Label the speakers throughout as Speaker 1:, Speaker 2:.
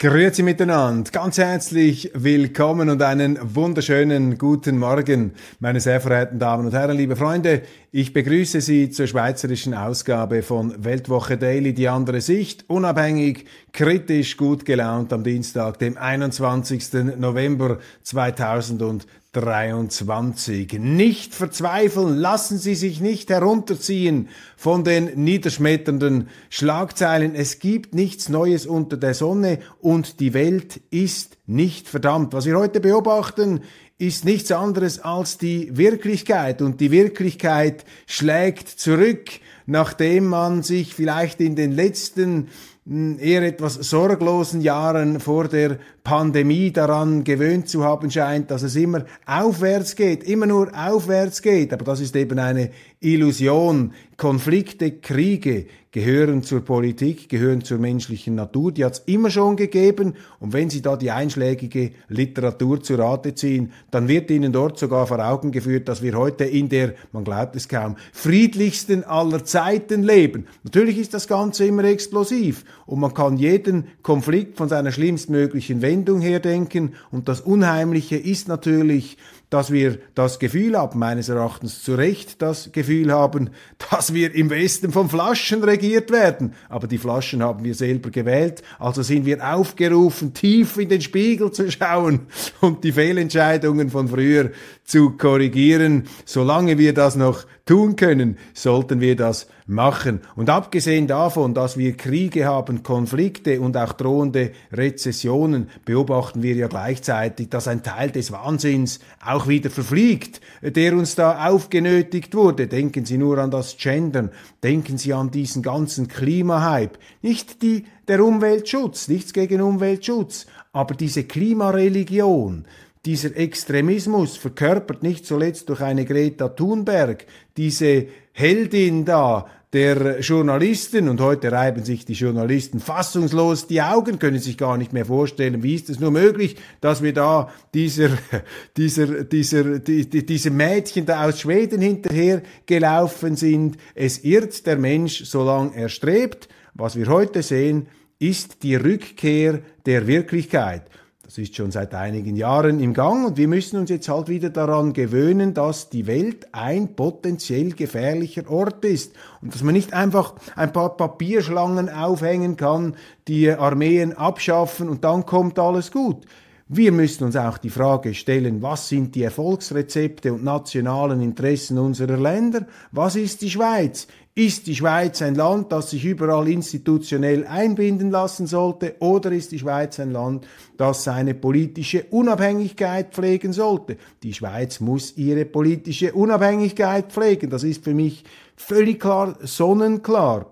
Speaker 1: Grüezi miteinander, ganz herzlich willkommen und einen wunderschönen guten Morgen, meine sehr verehrten Damen und Herren, liebe Freunde. Ich begrüße Sie zur schweizerischen Ausgabe von Weltwoche Daily, die andere Sicht, unabhängig, kritisch, gut gelaunt am Dienstag, dem 21. November 2020. 23. Nicht verzweifeln, lassen Sie sich nicht herunterziehen von den niederschmetternden Schlagzeilen. Es gibt nichts Neues unter der Sonne und die Welt ist nicht verdammt. Was wir heute beobachten, ist nichts anderes als die Wirklichkeit und die Wirklichkeit schlägt zurück, nachdem man sich vielleicht in den letzten hm, eher etwas sorglosen Jahren vor der Pandemie daran gewöhnt zu haben scheint, dass es immer aufwärts geht, immer nur aufwärts geht. Aber das ist eben eine Illusion. Konflikte, Kriege gehören zur Politik, gehören zur menschlichen Natur. Die hat es immer schon gegeben. Und wenn Sie da die einschlägige Literatur zu Rate ziehen, dann wird Ihnen dort sogar vor Augen geführt, dass wir heute in der, man glaubt es kaum, friedlichsten aller Zeiten leben. Natürlich ist das Ganze immer explosiv und man kann jeden Konflikt von seiner schlimmstmöglichen Wendung her denken. Und das Unheimliche ist natürlich, dass wir das Gefühl haben, meines Erachtens zu Recht das Gefühl haben, dass wir im Westen von Flaschen regiert werden. Aber die Flaschen haben wir selber gewählt, also sind wir aufgerufen, tief in den Spiegel zu schauen und die Fehlentscheidungen von früher zu korrigieren. Solange wir das noch tun können, sollten wir das machen. Und abgesehen davon, dass wir Kriege haben, Konflikte und auch drohende Rezessionen, beobachten wir ja gleichzeitig, dass ein Teil des Wahnsinns auch wieder verfliegt, der uns da aufgenötigt wurde. Denken Sie nur an das Gendern, denken Sie an diesen ganzen Klimahype. Nicht die, der Umweltschutz, nichts gegen Umweltschutz, aber diese Klimareligion, dieser Extremismus, verkörpert nicht zuletzt durch eine Greta Thunberg, diese Heldin da, der Journalisten und heute reiben sich die Journalisten fassungslos die Augen, können sich gar nicht mehr vorstellen, wie ist es nur möglich, dass wir da dieser, dieser, dieser, die, die, diesem Mädchen da aus Schweden hinterher gelaufen sind. Es irrt der Mensch, solange er strebt. Was wir heute sehen, ist die Rückkehr der Wirklichkeit. Das ist schon seit einigen Jahren im Gang und wir müssen uns jetzt halt wieder daran gewöhnen, dass die Welt ein potenziell gefährlicher Ort ist und dass man nicht einfach ein paar Papierschlangen aufhängen kann, die Armeen abschaffen und dann kommt alles gut. Wir müssen uns auch die Frage stellen, was sind die Erfolgsrezepte und nationalen Interessen unserer Länder? Was ist die Schweiz? Ist die Schweiz ein Land, das sich überall institutionell einbinden lassen sollte, oder ist die Schweiz ein Land, das seine politische Unabhängigkeit pflegen sollte? Die Schweiz muss ihre politische Unabhängigkeit pflegen. Das ist für mich völlig klar, sonnenklar.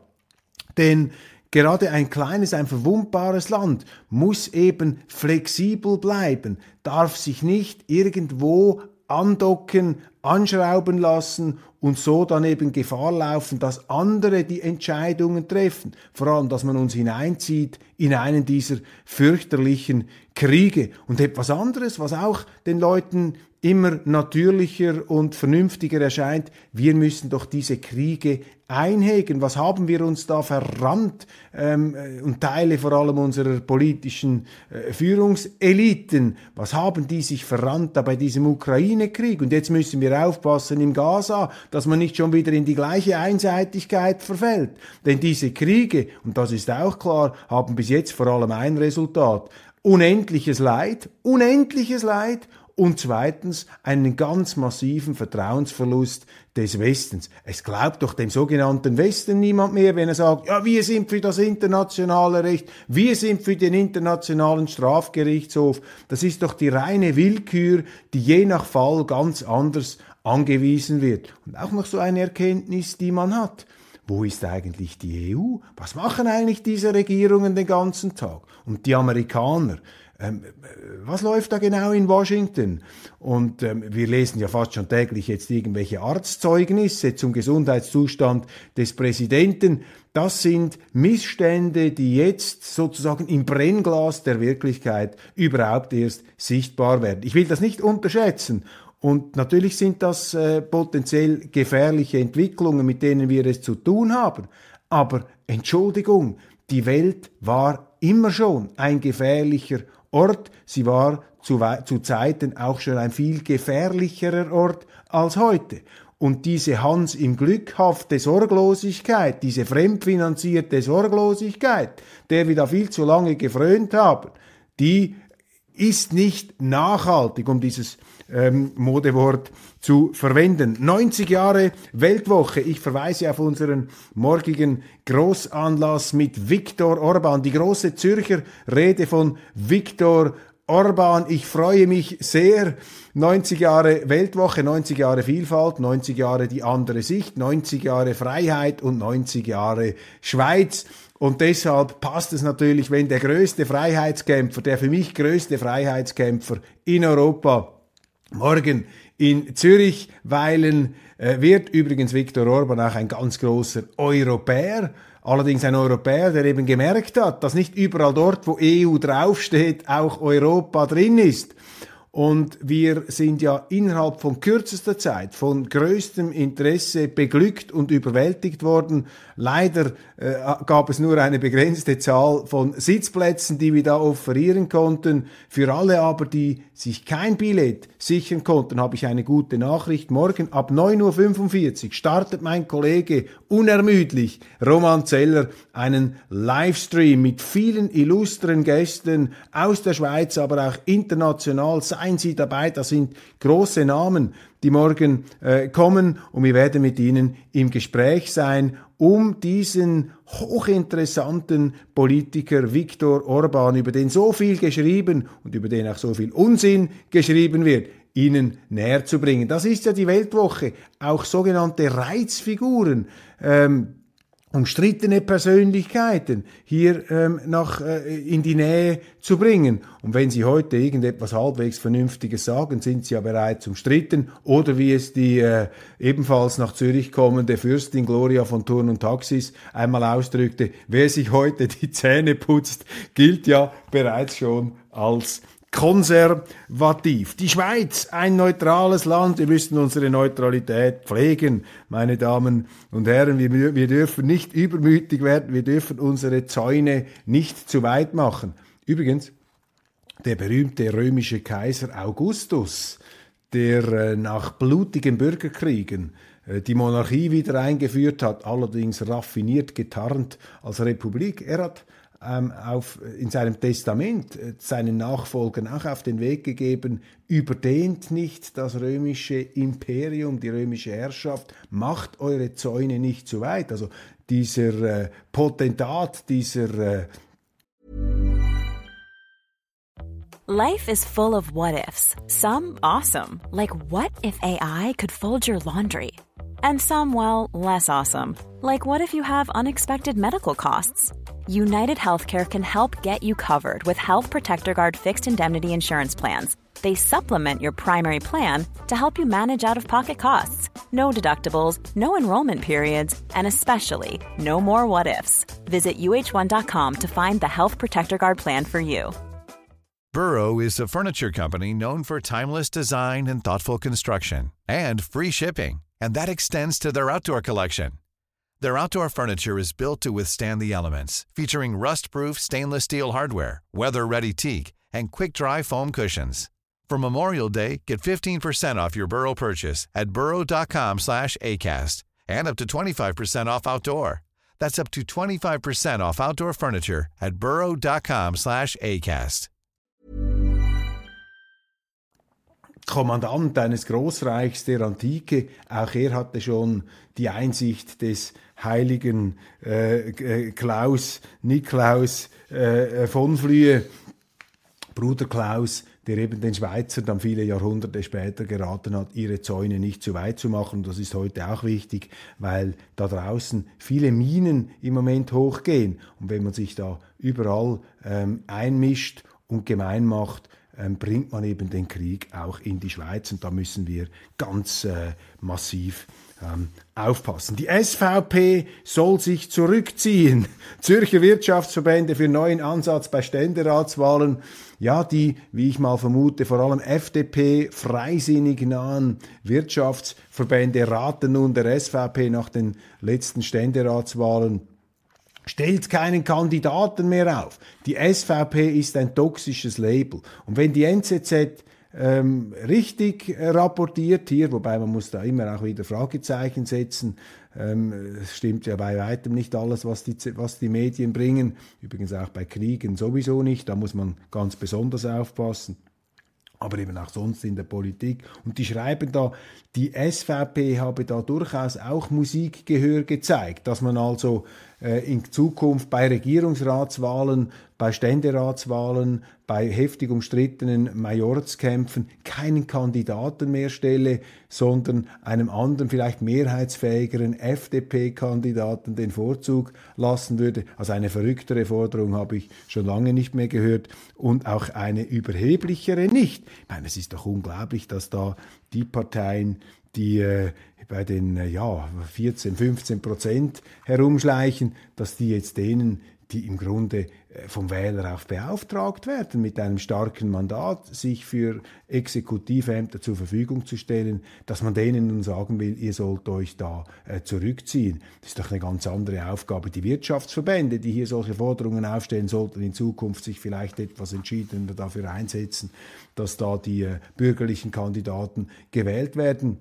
Speaker 1: Denn Gerade ein kleines, ein verwundbares Land muss eben flexibel bleiben, darf sich nicht irgendwo andocken, anschrauben lassen und so dann eben Gefahr laufen, dass andere die Entscheidungen treffen. Vor allem, dass man uns hineinzieht in einen dieser fürchterlichen Kriege. Und etwas anderes, was auch den Leuten immer natürlicher und vernünftiger erscheint, wir müssen doch diese Kriege einhegen. Was haben wir uns da verrannt? Ähm, äh, und Teile vor allem unserer politischen äh, Führungseliten. Was haben die sich verrannt da bei diesem Ukraine-Krieg? Und jetzt müssen wir aufpassen im Gaza, dass man nicht schon wieder in die gleiche Einseitigkeit verfällt. Denn diese Kriege, und das ist auch klar, haben bis jetzt vor allem ein Resultat. Unendliches Leid, unendliches Leid und zweitens einen ganz massiven Vertrauensverlust des Westens. Es glaubt doch dem sogenannten Westen niemand mehr, wenn er sagt, ja, wir sind für das internationale Recht, wir sind für den internationalen Strafgerichtshof. Das ist doch die reine Willkür, die je nach Fall ganz anders angewiesen wird. Und auch noch so eine Erkenntnis, die man hat. Wo ist eigentlich die EU? Was machen eigentlich diese Regierungen den ganzen Tag? Und die Amerikaner, ähm, was läuft da genau in Washington? Und ähm, wir lesen ja fast schon täglich jetzt irgendwelche Arztzeugnisse zum Gesundheitszustand des Präsidenten. Das sind Missstände, die jetzt sozusagen im Brennglas der Wirklichkeit überhaupt erst sichtbar werden. Ich will das nicht unterschätzen. Und natürlich sind das äh, potenziell gefährliche Entwicklungen, mit denen wir es zu tun haben. Aber Entschuldigung, die Welt war immer schon ein gefährlicher Ort. Sie war zu, zu Zeiten auch schon ein viel gefährlicherer Ort als heute. Und diese Hans im Glückhafte Sorglosigkeit, diese fremdfinanzierte Sorglosigkeit, der wir da viel zu lange gefrönt haben, die ist nicht nachhaltig, um dieses ähm, Modewort zu verwenden. 90 Jahre Weltwoche. Ich verweise auf unseren morgigen Großanlass mit Viktor Orban, die große Zürcher Rede von Viktor Orban. Ich freue mich sehr. 90 Jahre Weltwoche, 90 Jahre Vielfalt, 90 Jahre die andere Sicht, 90 Jahre Freiheit und 90 Jahre Schweiz. Und deshalb passt es natürlich, wenn der größte Freiheitskämpfer, der für mich größte Freiheitskämpfer in Europa morgen in Zürich weilen äh, wird. Übrigens Viktor Orban auch ein ganz großer Europäer. Allerdings ein Europäer, der eben gemerkt hat, dass nicht überall dort, wo EU draufsteht, auch Europa drin ist. Und wir sind ja innerhalb von kürzester Zeit von größtem Interesse beglückt und überwältigt worden. Leider äh, gab es nur eine begrenzte Zahl von Sitzplätzen, die wir da offerieren konnten. Für alle aber, die sich kein Billett sichern konnten, habe ich eine gute Nachricht. Morgen ab 9.45 Uhr startet mein Kollege unermüdlich, Roman Zeller, einen Livestream mit vielen illustren Gästen aus der Schweiz, aber auch international. Seien Sie dabei, das sind große Namen, die morgen äh, kommen und wir werden mit Ihnen im Gespräch sein um diesen hochinteressanten Politiker Viktor Orban, über den so viel geschrieben und über den auch so viel Unsinn geschrieben wird, Ihnen näher zu bringen. Das ist ja die Weltwoche. Auch sogenannte Reizfiguren. Ähm, umstrittene Persönlichkeiten hier ähm, nach, äh, in die Nähe zu bringen. Und wenn Sie heute irgendetwas halbwegs Vernünftiges sagen, sind Sie ja bereits umstritten. Oder wie es die äh, ebenfalls nach Zürich kommende Fürstin Gloria von Turn und Taxis einmal ausdrückte, wer sich heute die Zähne putzt, gilt ja bereits schon als konservativ. Die Schweiz, ein neutrales Land. Wir müssen unsere Neutralität pflegen, meine Damen und Herren. Wir, wir dürfen nicht übermütig werden. Wir dürfen unsere Zäune nicht zu weit machen. Übrigens, der berühmte römische Kaiser Augustus, der äh, nach blutigen Bürgerkriegen äh, die Monarchie wieder eingeführt hat, allerdings raffiniert getarnt als Republik. Er hat ähm, auf, in seinem Testament äh, seinen Nachfolgern auch auf den Weg gegeben, überdehnt nicht das römische Imperium, die römische Herrschaft, macht eure Zäune nicht zu weit. Also dieser äh, Potentat, dieser äh
Speaker 2: Life is full of what ifs. Some awesome, like what if AI could fold your laundry? And some, well, less awesome, like what if you have unexpected medical costs? United Healthcare can help get you covered with Health Protector Guard fixed indemnity insurance plans. They supplement your primary plan to help you manage out of pocket costs. No deductibles, no enrollment periods, and especially no more what ifs. Visit uh1.com to find the Health Protector Guard plan for you.
Speaker 3: Burrow is a furniture company known for timeless design and thoughtful construction and free shipping, and that extends to their outdoor collection. Their outdoor furniture is built to withstand the elements, featuring rust-proof stainless steel hardware, weather-ready teak, and quick-dry foam cushions. For Memorial Day, get 15% off your Burrow purchase at burrow.com slash ACAST and up to 25% off outdoor. That's up to 25% off outdoor furniture at burrow.com slash ACAST.
Speaker 1: Kommandant eines Großreichs der Antike. Auch er hatte schon die Einsicht des heiligen äh, äh Klaus, Niklaus äh, von Flühe, Bruder Klaus, der eben den Schweizern dann viele Jahrhunderte später geraten hat, ihre Zäune nicht zu weit zu machen. das ist heute auch wichtig, weil da draußen viele Minen im Moment hochgehen. Und wenn man sich da überall ähm, einmischt und gemein macht, ähm, bringt man eben den Krieg auch in die Schweiz. Und da müssen wir ganz äh, massiv ähm, aufpassen. Die SVP soll sich zurückziehen. Zürcher Wirtschaftsverbände für neuen Ansatz bei Ständeratswahlen. Ja, die, wie ich mal vermute, vor allem FDP freisinnig nahen Wirtschaftsverbände raten nun der SVP nach den letzten Ständeratswahlen stellt keinen Kandidaten mehr auf. Die SVP ist ein toxisches Label. Und wenn die NZZ ähm, richtig äh, rapportiert hier, wobei man muss da immer auch wieder Fragezeichen setzen. Ähm, es stimmt ja bei weitem nicht alles, was die, was die Medien bringen. Übrigens auch bei Kriegen sowieso nicht. Da muss man ganz besonders aufpassen aber eben auch sonst in der Politik. Und die schreiben da, die SVP habe da durchaus auch Musikgehör gezeigt, dass man also in Zukunft bei Regierungsratswahlen, bei Ständeratswahlen, bei heftig umstrittenen Majorskämpfen keinen Kandidaten mehr stelle, sondern einem anderen, vielleicht mehrheitsfähigeren FDP-Kandidaten den Vorzug lassen würde. Also eine verrücktere Forderung habe ich schon lange nicht mehr gehört und auch eine überheblichere nicht. Ich meine, es ist doch unglaublich, dass da die Parteien, die äh, bei den äh, ja, 14, 15 Prozent herumschleichen, dass die jetzt denen, die im Grunde äh, vom Wähler auch beauftragt werden, mit einem starken Mandat sich für Exekutivämter zur Verfügung zu stellen, dass man denen nun sagen will, ihr sollt euch da äh, zurückziehen. Das ist doch eine ganz andere Aufgabe. Die Wirtschaftsverbände, die hier solche Forderungen aufstellen, sollten in Zukunft sich vielleicht etwas entschiedener dafür einsetzen, dass da die äh, bürgerlichen Kandidaten gewählt werden.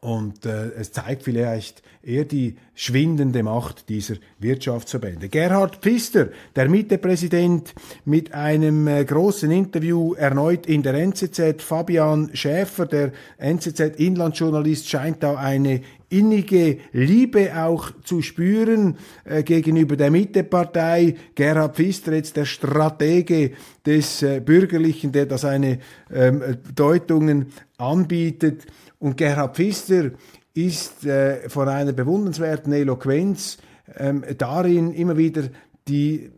Speaker 1: Und äh, es zeigt vielleicht eher die schwindende Macht dieser Wirtschaftsverbände. Gerhard Pfister, der Mittepräsident, mit einem äh, großen Interview erneut in der NZZ. Fabian Schäfer, der NZZ-Inlandsjournalist, scheint da eine innige Liebe auch zu spüren äh, gegenüber der Mittepartei. Gerhard Pfister, jetzt der Stratege des äh, Bürgerlichen, der da seine ähm, Deutungen anbietet. Und Gerhard Pfister ist äh, von einer bewundernswerten Eloquenz ähm, darin, immer wieder die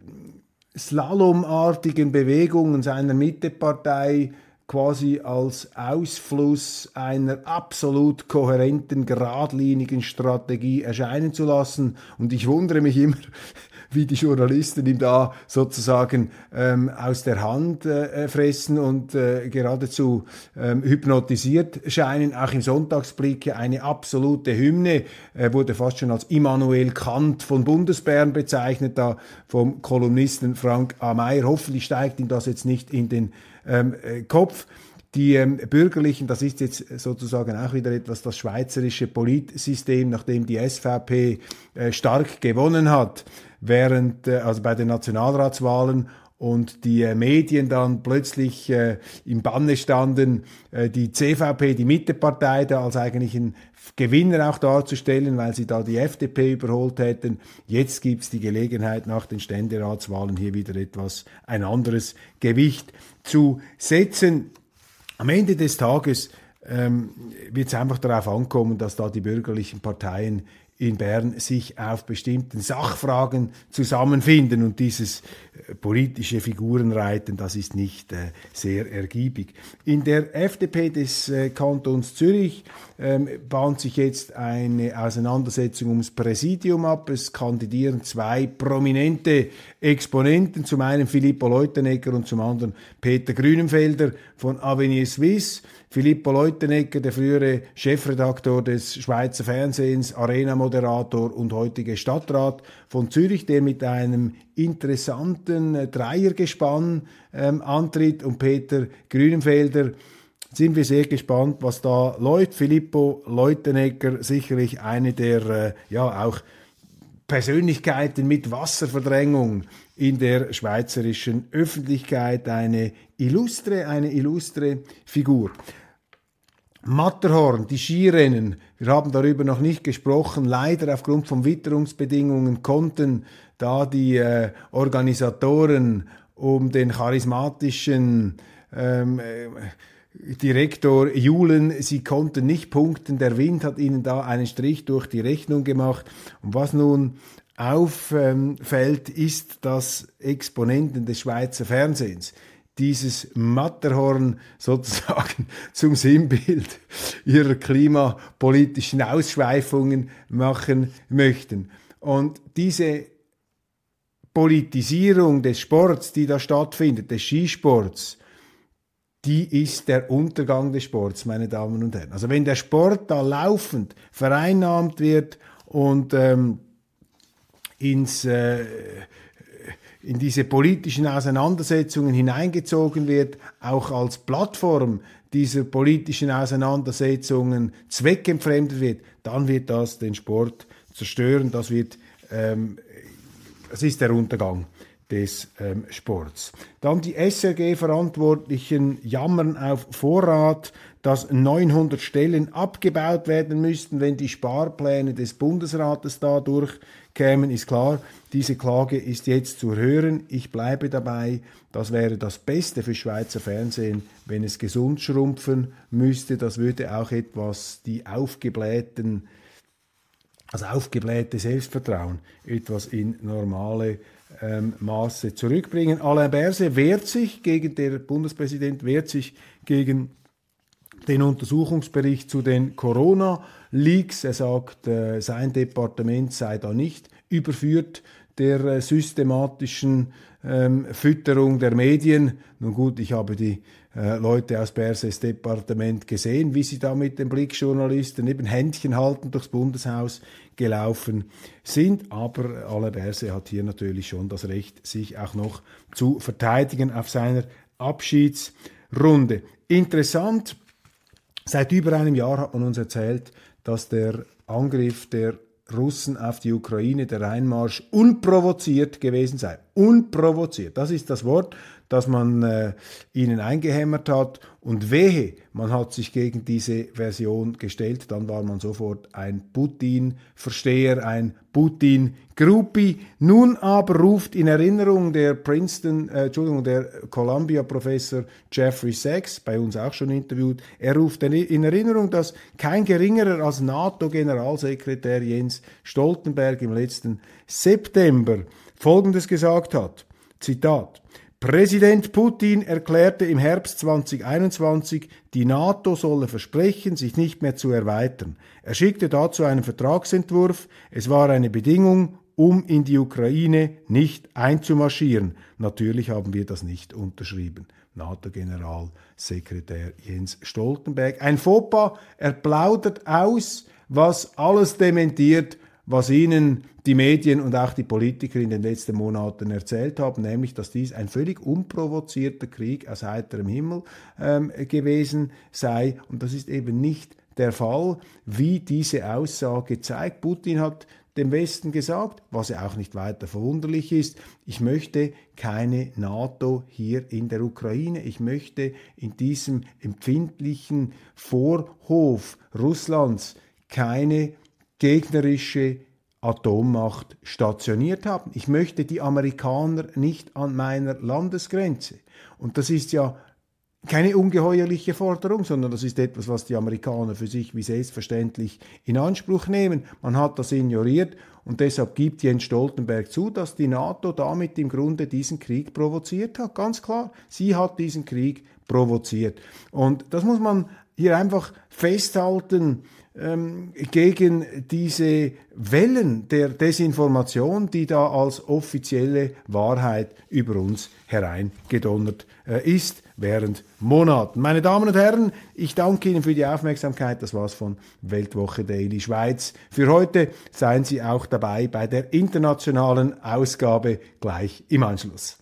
Speaker 1: slalomartigen Bewegungen seiner Mittepartei quasi als Ausfluss einer absolut kohärenten, geradlinigen Strategie erscheinen zu lassen. Und ich wundere mich immer, wie die Journalisten ihm da sozusagen ähm, aus der Hand äh, fressen und äh, geradezu ähm, hypnotisiert scheinen. Auch im Sonntagsblick eine absolute Hymne, äh, wurde fast schon als Immanuel Kant von Bundesbären bezeichnet, da vom Kolumnisten Frank A. Meyer. Hoffentlich steigt ihm das jetzt nicht in den ähm, äh, Kopf. Die ähm, Bürgerlichen, das ist jetzt sozusagen auch wieder etwas das schweizerische Politsystem, nachdem die SVP äh, stark gewonnen hat, während, äh, also bei den Nationalratswahlen und die äh, Medien dann plötzlich äh, im Banne standen, äh, die CVP, die Mittepartei, da als eigentlichen Gewinner auch darzustellen, weil sie da die FDP überholt hätten. Jetzt gibt's die Gelegenheit, nach den Ständeratswahlen hier wieder etwas, ein anderes Gewicht zu setzen. Am Ende des Tages ähm, wird es einfach darauf ankommen, dass da die bürgerlichen Parteien in Bern sich auf bestimmten Sachfragen zusammenfinden und dieses äh, politische Figurenreiten, das ist nicht äh, sehr ergiebig. In der FDP des äh, Kantons Zürich ähm, bahnt sich jetzt eine Auseinandersetzung ums Präsidium ab. Es kandidieren zwei prominente Exponenten, zum einen Filippo Leutenegger und zum anderen Peter Grünenfelder von Avenir Suisse. Filippo Leutenegger, der frühere Chefredaktor des Schweizer Fernsehens, Arena-Moderator und heutige Stadtrat von Zürich, der mit einem interessanten Dreiergespann ähm, antritt und Peter Grünenfelder, sind wir sehr gespannt, was da läuft. Filippo Leutenegger, sicherlich eine der, äh, ja, auch Persönlichkeiten mit Wasserverdrängung in der schweizerischen Öffentlichkeit, eine illustre, eine illustre Figur. Matterhorn, die Skirennen, wir haben darüber noch nicht gesprochen, leider aufgrund von Witterungsbedingungen konnten da die äh, Organisatoren um den charismatischen ähm, äh, Direktor Julen, sie konnten nicht punkten, der Wind hat ihnen da einen Strich durch die Rechnung gemacht. Und was nun auffällt, ist, dass Exponenten des Schweizer Fernsehens dieses Matterhorn sozusagen zum Sinnbild ihrer klimapolitischen Ausschweifungen machen möchten. Und diese Politisierung des Sports, die da stattfindet, des Skisports, die ist der Untergang des Sports, meine Damen und Herren. Also wenn der Sport da laufend vereinnahmt wird und ähm, ins, äh, in diese politischen Auseinandersetzungen hineingezogen wird, auch als Plattform dieser politischen Auseinandersetzungen zweckentfremdet wird, dann wird das den Sport zerstören. Das wird, ähm, das ist der Untergang des ähm, Sports. Dann die SRG-Verantwortlichen jammern auf Vorrat, dass 900 Stellen abgebaut werden müssten, wenn die Sparpläne des Bundesrates dadurch kämen, ist klar, diese Klage ist jetzt zu hören. Ich bleibe dabei, das wäre das Beste für Schweizer Fernsehen, wenn es gesund schrumpfen müsste. Das würde auch etwas die aufgeblähten, also aufgeblähte Selbstvertrauen etwas in normale ähm, Maße zurückbringen. Alain Berse wehrt sich gegen, der Bundespräsident wehrt sich gegen den Untersuchungsbericht zu den Corona-Leaks. Er sagt, äh, sein Departement sei da nicht überführt der äh, systematischen ähm, Fütterung der Medien. Nun gut, ich habe die äh, Leute aus Berses Departement gesehen, wie sie da mit den Blickjournalisten eben Händchen halten durchs Bundeshaus gelaufen sind. Aber Alain Berse hat hier natürlich schon das Recht, sich auch noch zu verteidigen auf seiner Abschiedsrunde. Interessant, seit über einem Jahr hat man uns erzählt, dass der Angriff der Russen auf die Ukraine, der Einmarsch, unprovoziert gewesen sei. Unprovoziert, das ist das Wort, das man äh, ihnen eingehämmert hat. Und wehe, man hat sich gegen diese Version gestellt, dann war man sofort ein Putin-Versteher, ein Putin-Gruppi. Nun aber ruft in Erinnerung der Princeton, äh, Entschuldigung, der Columbia-Professor Jeffrey Sachs, bei uns auch schon interviewt, er ruft in Erinnerung, dass kein geringerer als NATO-Generalsekretär Jens Stoltenberg im letzten September Folgendes gesagt hat. Zitat. Präsident Putin erklärte im Herbst 2021, die NATO solle versprechen, sich nicht mehr zu erweitern. Er schickte dazu einen Vertragsentwurf. Es war eine Bedingung, um in die Ukraine nicht einzumarschieren. Natürlich haben wir das nicht unterschrieben. NATO-Generalsekretär Jens Stoltenberg. Ein Fauxpas, er plaudert aus, was alles dementiert, was Ihnen die Medien und auch die Politiker in den letzten Monaten erzählt haben, nämlich dass dies ein völlig unprovozierter Krieg aus heiterem Himmel ähm, gewesen sei. Und das ist eben nicht der Fall, wie diese Aussage zeigt. Putin hat dem Westen gesagt, was ja auch nicht weiter verwunderlich ist, ich möchte keine NATO hier in der Ukraine, ich möchte in diesem empfindlichen Vorhof Russlands keine gegnerische Atommacht stationiert haben. Ich möchte die Amerikaner nicht an meiner Landesgrenze. Und das ist ja keine ungeheuerliche Forderung, sondern das ist etwas, was die Amerikaner für sich wie selbstverständlich in Anspruch nehmen. Man hat das ignoriert und deshalb gibt Jens Stoltenberg zu, dass die NATO damit im Grunde diesen Krieg provoziert hat. Ganz klar, sie hat diesen Krieg provoziert. Und das muss man hier einfach festhalten ähm, gegen diese Wellen der Desinformation, die da als offizielle Wahrheit über uns hereingedonnert äh, ist während Monaten. Meine Damen und Herren, ich danke Ihnen für die Aufmerksamkeit. Das war's von Weltwoche Daily Schweiz. Für heute seien Sie auch dabei bei der internationalen Ausgabe gleich im Anschluss.